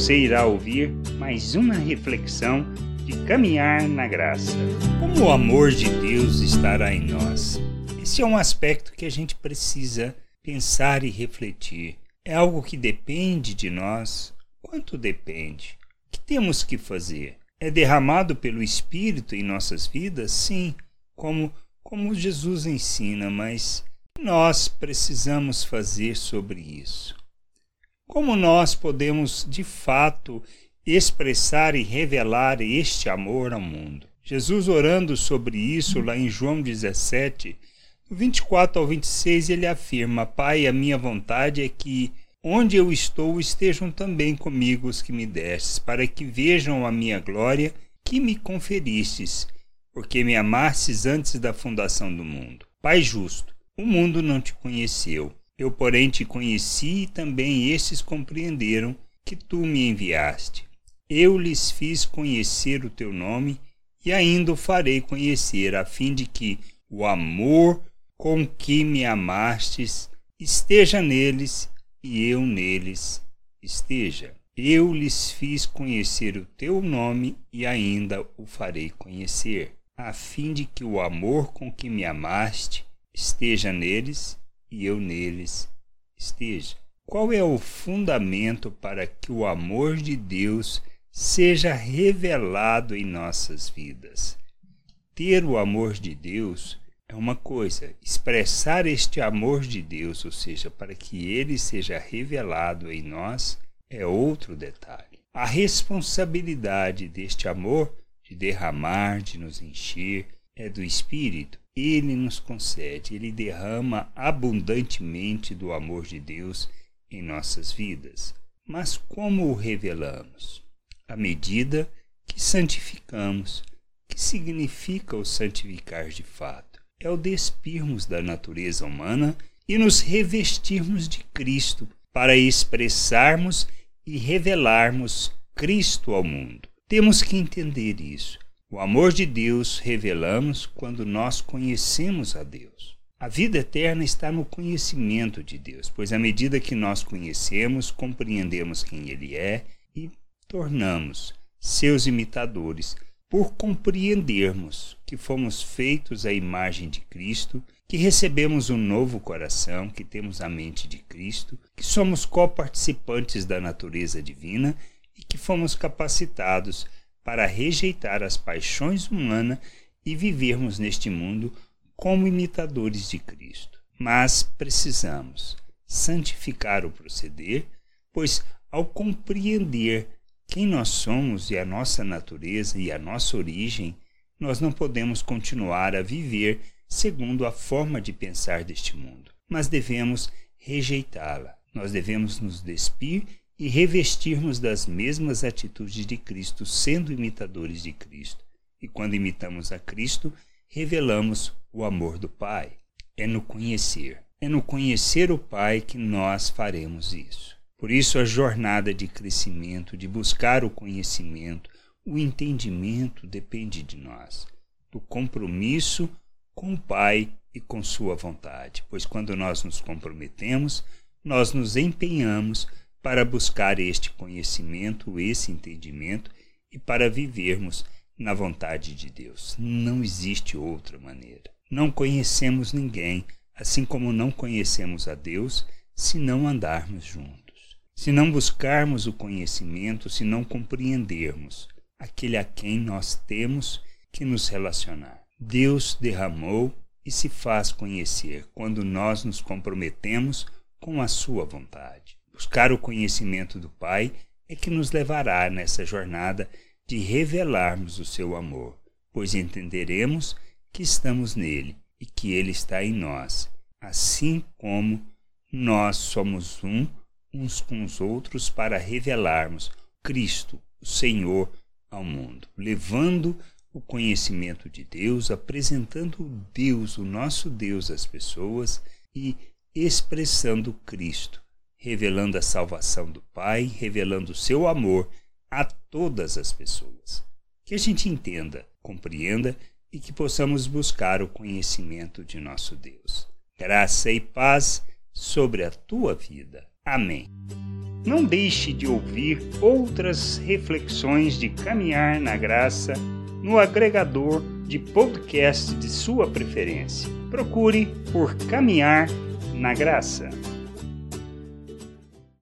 você irá ouvir mais uma reflexão de caminhar na graça. Como o amor de Deus estará em nós? Esse é um aspecto que a gente precisa pensar e refletir. É algo que depende de nós? Quanto depende? O que temos que fazer? É derramado pelo Espírito em nossas vidas? Sim, como, como Jesus ensina, mas nós precisamos fazer sobre isso. Como nós podemos, de fato, expressar e revelar este amor ao mundo? Jesus, orando sobre isso lá em João 17, do 24 ao 26, ele afirma: Pai, a minha vontade é que onde eu estou estejam também comigo os que me destes, para que vejam a minha glória que me conferistes, porque me amastes antes da fundação do mundo. Pai justo, o mundo não te conheceu eu, porém, te conheci e também estes compreenderam que tu me enviaste. Eu lhes fiz conhecer o teu nome e ainda o farei conhecer, a fim de que o amor com que me amastes esteja neles e eu neles esteja. Eu lhes fiz conhecer o teu nome e ainda o farei conhecer, a fim de que o amor com que me amaste esteja neles e eu neles esteja. Qual é o fundamento para que o amor de Deus seja revelado em nossas vidas? Ter o amor de Deus é uma coisa, expressar este amor de Deus, ou seja, para que ele seja revelado em nós, é outro detalhe. A responsabilidade deste amor de derramar, de nos encher, é do Espírito ele nos concede, ele derrama abundantemente do amor de Deus em nossas vidas. Mas como o revelamos? À medida que santificamos. que significa o santificar de fato? É o despirmos da natureza humana e nos revestirmos de Cristo para expressarmos e revelarmos Cristo ao mundo. Temos que entender isso. O amor de Deus revelamos quando nós conhecemos a Deus. A vida eterna está no conhecimento de Deus, pois à medida que nós conhecemos, compreendemos quem Ele é e tornamos seus imitadores, por compreendermos que fomos feitos à imagem de Cristo, que recebemos um novo coração, que temos a mente de Cristo, que somos coparticipantes da natureza divina e que fomos capacitados para rejeitar as paixões humanas e vivermos neste mundo como imitadores de Cristo. Mas precisamos santificar o proceder, pois ao compreender quem nós somos e a nossa natureza e a nossa origem, nós não podemos continuar a viver segundo a forma de pensar deste mundo, mas devemos rejeitá-la. Nós devemos nos despir e revestirmos das mesmas atitudes de Cristo, sendo imitadores de Cristo. E quando imitamos a Cristo, revelamos o amor do Pai. É no conhecer, é no conhecer o Pai que nós faremos isso. Por isso, a jornada de crescimento, de buscar o conhecimento, o entendimento depende de nós, do compromisso com o Pai e com Sua vontade, pois quando nós nos comprometemos, nós nos empenhamos para buscar este conhecimento, esse entendimento e para vivermos na vontade de Deus. Não existe outra maneira. Não conhecemos ninguém, assim como não conhecemos a Deus, se não andarmos juntos. Se não buscarmos o conhecimento, se não compreendermos aquele a quem nós temos que nos relacionar. Deus derramou e se faz conhecer quando nós nos comprometemos com a sua vontade. Buscar o conhecimento do Pai é que nos levará nessa jornada de revelarmos o seu amor, pois entenderemos que estamos nele e que ele está em nós, assim como nós somos um uns com os outros para revelarmos Cristo, o Senhor, ao mundo, levando o conhecimento de Deus, apresentando Deus, o nosso Deus às pessoas e expressando Cristo, revelando a salvação do Pai, revelando o seu amor a todas as pessoas. Que a gente entenda, compreenda e que possamos buscar o conhecimento de nosso Deus. Graça e paz sobre a tua vida. Amém. não deixe de ouvir outras reflexões de caminhar na graça no agregador de podcast de sua preferência. Procure por Caminhar na Graça.